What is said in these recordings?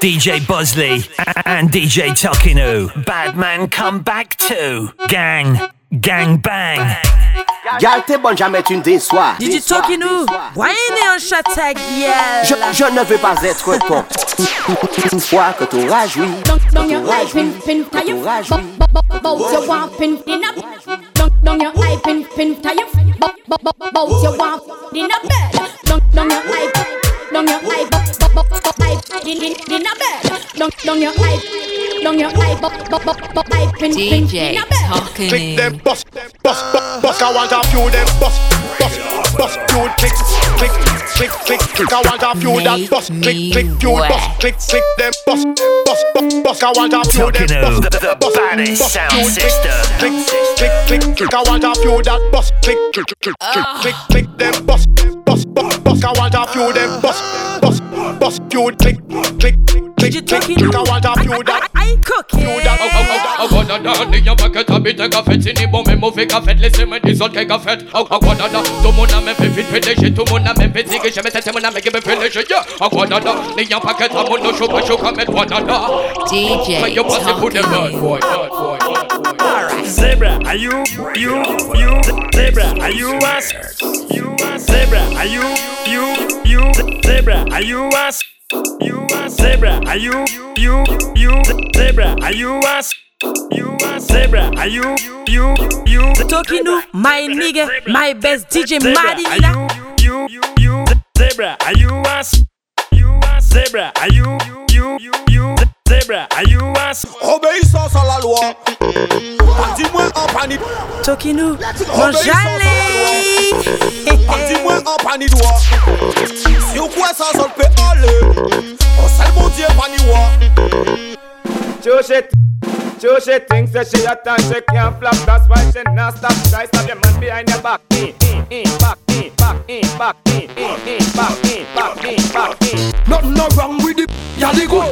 DJ Bosley and DJ Tokinu. Badman come back too. Gang, gang bang. Gal t'es bonne, jamais tu ne déçois. DJ Tokinu, voyez un chat je, je ne veux pas être ton. Une fois que t'auras joui, Down your eye, pin, pin, tie you. Bout your want pin, in. Down your. Bout your a Down your eye, down your eye, eye, pin, pin, in a bed. Click them, bust, bust, bust, bust. I want a few them, bust, bust, bust. Few click, click, click, click, click. I want a few that bust, click, click, few bust, click, click them, bust, bust, bust, bust. I want a few them, Tokinou, bust, the, the baddest sound system. click, click, click, click. I want a few that bust, click, click, click, click, click, click them, bust, bust, bust, bust. I want a few them, bust, bust, bust. Few click, click, click, DJ click, click. I want a few that. I cook Few that, few that. Aguadada, ni ya paquet habite café Tini bon me mauvais café Laissez moi des autres qui café Aguadada, tout mon âme fait vite PDG Tout mon âme fait zig Jamais c'est mon âme qui me fait léger Aguadada, ni ya paquet à mon dos Choka choka met guadada DJ Mais yo passé pour des bad Tokinou. boy Bad boy, bad boy Zebra, are you, you, you, Zebra, are you a, you a Zebra, are you, you, you, Zebra, are you a, you a Zebra, are you, you, you, Zebra, are you a, you a Zebra, are you, you, you, Tokinou, my nigga, my best DJ Zebra, Madi are you, you, you, you, Zebra, are you a, you a Zebra, are you, you, you, Zebra, are you a, Obéissance à la loi. Dis-moi en panique. Talking to mon Obéissance à la jali. loi. Dis-moi en panique. Si ou quoi ça, ça peut aller. On sait mon Dieu, panique. Joshi, Joshi thinks that she a time she can't flop. That's why she not stop. Try stop your man behind your back. In, in, in, back, in, back, in, back, in, in, in, back, in, back, in, back, in. Nothing no wrong with the yeah the good.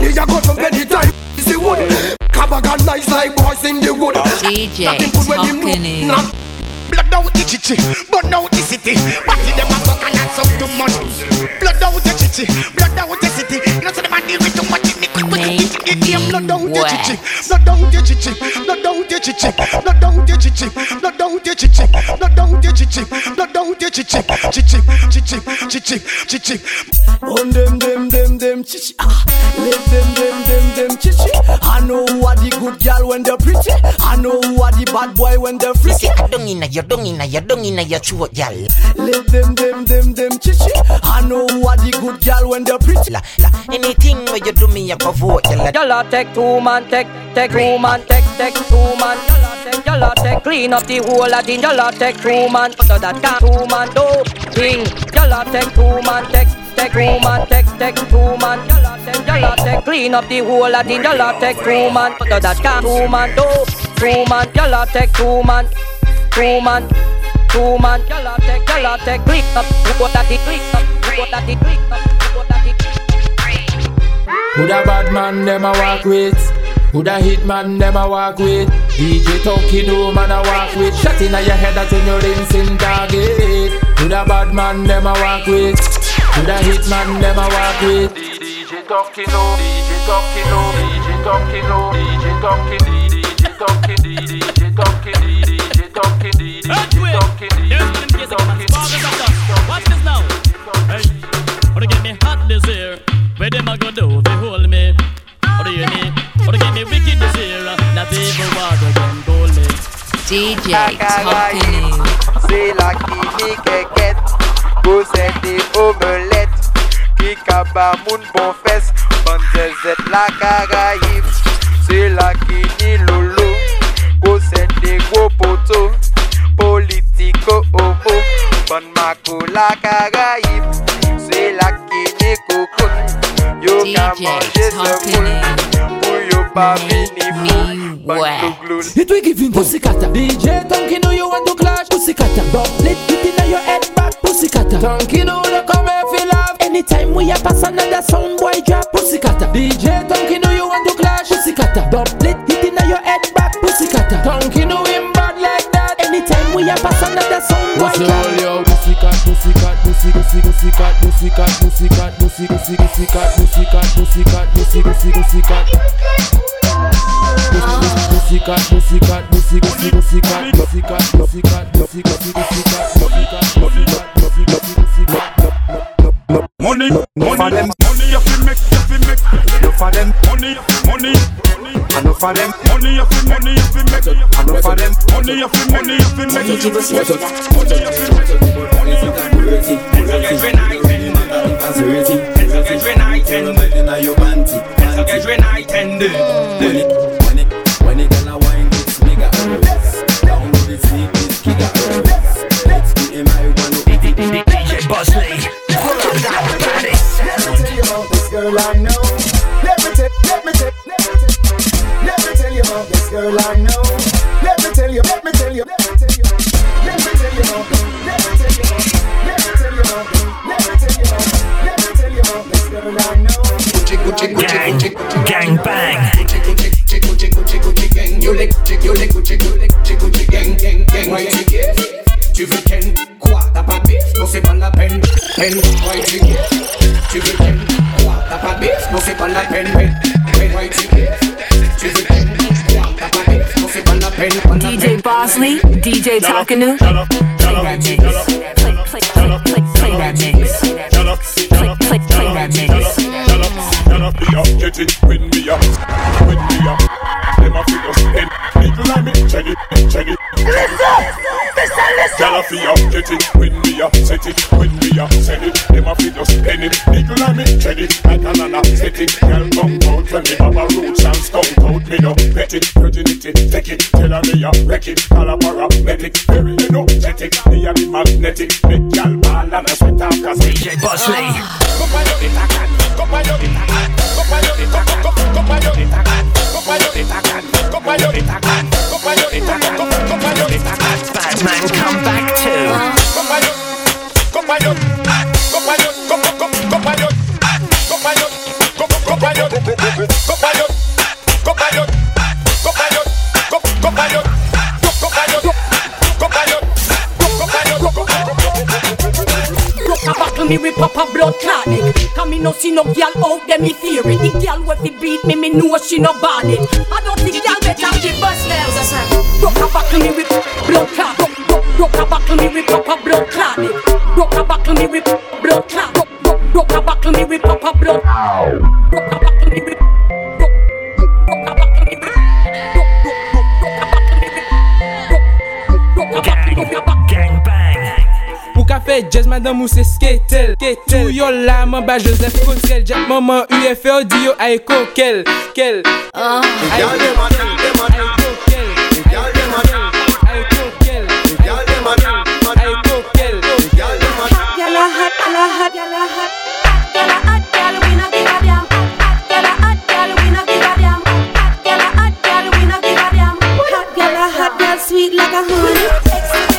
You ya go from anytime. Is the wood. Cabagan nice like boys in the wood. DJ Nothing good when him Tokinou. Nah. Blood out the chichi, burn out the city. What did them a fuck and not suck too much? Blood out the chichi, blood out the city. No say them a deal with too much. It make what you think it damn blood out the chichi, blood out the chichi, blood out the chichi, blood out the chichi, blood out the chichi, blood out the chichi, blood out the chichi, chichi, chichi, chichi, chichi. On them, them, them, them, chichi. Ah, let them, them, them, them, chichi. I know who are the good girl when they're pretty. I know who are the bad boy when they're freaky. I don't inna your dung inna your dung inna your throat, y'all. Let them, them, them, them, chichi. I know who are the good girl when they're pretty. La, la, anything where you do me, I go vote, y'all. Y'all take two man, take, take two man, take, take two man. Take, clean up the whole of thing. Y'all two man, so that can two man do thing. Y'all two man, take, take two man, take, take two man. Y'all take, clean up the whole of thing. Y'all two man, so that can two man do two man. Y'all two man, two man. Two man, take, y'all clean up, what that it, clean up, what that it, clean up. Who the bad man them a walk with? Who the hit man them a walk with? DJ talking no man a walk with. Shot inna your head that when you're rinsing target. Who the bad man them a walk with? Who the hit man them a walk with? DJ talking no, DJ talking no, DJ talking no, DJ talking, DJ Tokini Se la ki ni keket Gose de omelet Ki kaba moun bon fes Bande zet la karayib Se la ki ni lolo. Gose de gwo poto Politiko omo Ban mako la karayib Se la ki ni kokon Yo ka manje se moun moule, pour yo pas vini ah, fou, bonne touglou. It we giving pussycatter. DJ Tonky know you want to clash pussycatter. Bubblet it inna your head back pussycatter. Tonky know no come here feel love. Anytime we a pass another sound boy drop pussy pussycatter. DJ Tonky know you want to clash pussycatter. Bubblet it inna your head back pussycatter. Tonky know him bad like that. Anytime we a pass another sound boy What's the drop. roll, yo? Pussycat, pussycat, pussy, pussy, pussy, pussy cat, pussy cat, pussy cat, pussy, pussy, pussy cat, pussy cat, pussy cat, pussy, pussy, pussy cat. Pussy cat, pussy cat, pussy, pussy, pussy cat, pussy cat, pussy cat, pussy, pussy, pussy cat, pussy cat, pussy cat, pussy, pussy, pussy cat. Money, money, money, you fi make, you fi make. Enough of them, money, money. Enough of them, money, you fi money, you fi make. Enough of them, money, you fi money, you fi make. Money, you fi make. Every night, every night, in your panty. Every night, and when it, You lick, you lick, you lick, you lick, you lick, gang, gang, gang. White ticket, tu veux ken quoi T'as pas de bif Non c'est pas la peine, peine. White ticket, tu veux ken quoi T'as pas de bif Non c'est pas la peine, peine, peine. White ticket, tu veux ken quoi T'as pas de bif Non c'est pas la peine, pas la peine. DJ Bossley, DJ Tokinou. Play that mix. Play, play, play, play, play that mix. Play, play, play that mix. Turn up the up, get it, win me up, win Gyal a fi get it, win me up, set it, win me up, set it. Them a feel us in it, people like me, check it, like a nana, set it. Gyal come out when me have a roots and skunk out, me no pet it, virginity, take it, tell her me a wreck it, call a paramedic, very energetic, me a the magnetic, make gyal ball and a sweat off 'cause DJ Bossley. Badman come back too. Rock a buckle me rip up a blood clot neck Cause me no see no girl out there me fear it. The girl wey fi beat me, me know she no bad it I don't think girl better give us nails Rock a buckle me rip blood clot. Rock, rock, rock a buckle me rip up a blood clot. Neck Rock a buckle me rip blood clot. Rock, rock, rock a buckle me rip up a blood. Rock a buckle me rip Rock, rock a buckle me rip Gang bang. Ou ka fe jazz madame ou se sketel Tou yo la man ba Joseph Kotrel Jack maman UFE audio ay kokel Kel Ay kokel Ay kokel sweet like a honey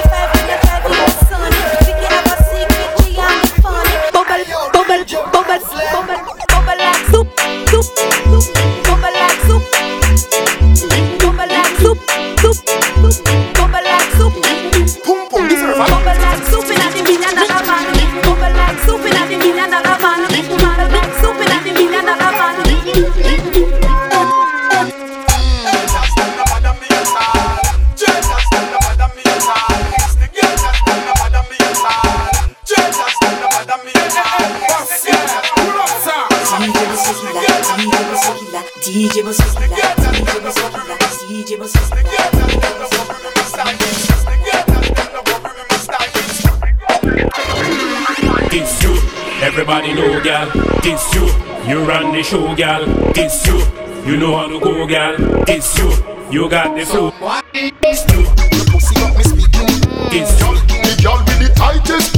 everybody know, gal. It's you, you run the show, gal. It's you, you know how to go, gal. It's you, you got the flow. It's you, pussy got me speaking. It's you, the girl with the tightest.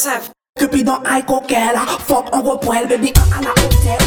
yourself. Cupidon, I coquera. Fuck, on repouille, baby, à la hauteur,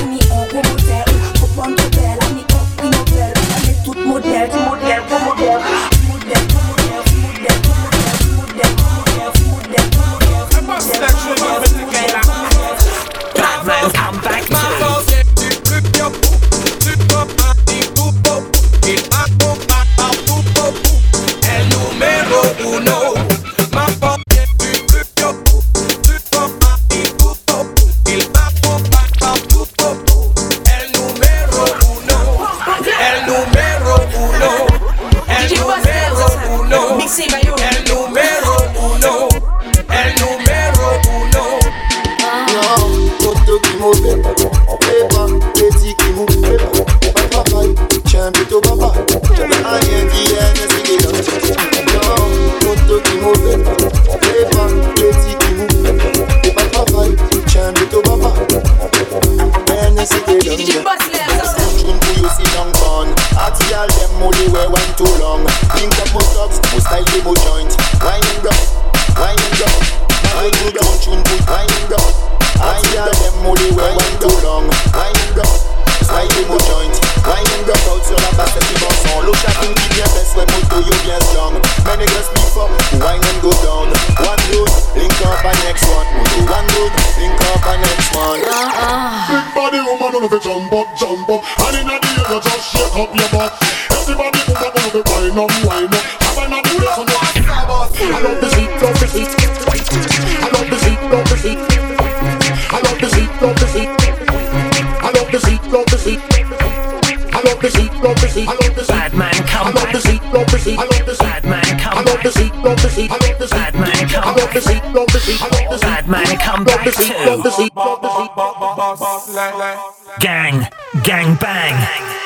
gone Arty all them only wear one too long. Link up most dogs, most style demo joint. Wine and rock, wine and rock Wine and rock, tune good, wine and rock Arty all them only wear one too long. Wine and rock, style demo joint. Wine and rock out sur la basse c'est bon son L'eau chacune qui vient best ouais moto yo bien strong niggas speak up, wine and go down I love the seat, love the seat. I love the seat. Batman come I love the seat, love the seat. I love the seat. Batman I come love the seat, love the seat. I love the seat. Batman come I love the seat, love the seat. I love the seat. Batman come Love back the seat, love the to. seat, love the seat. Gang, gang bang.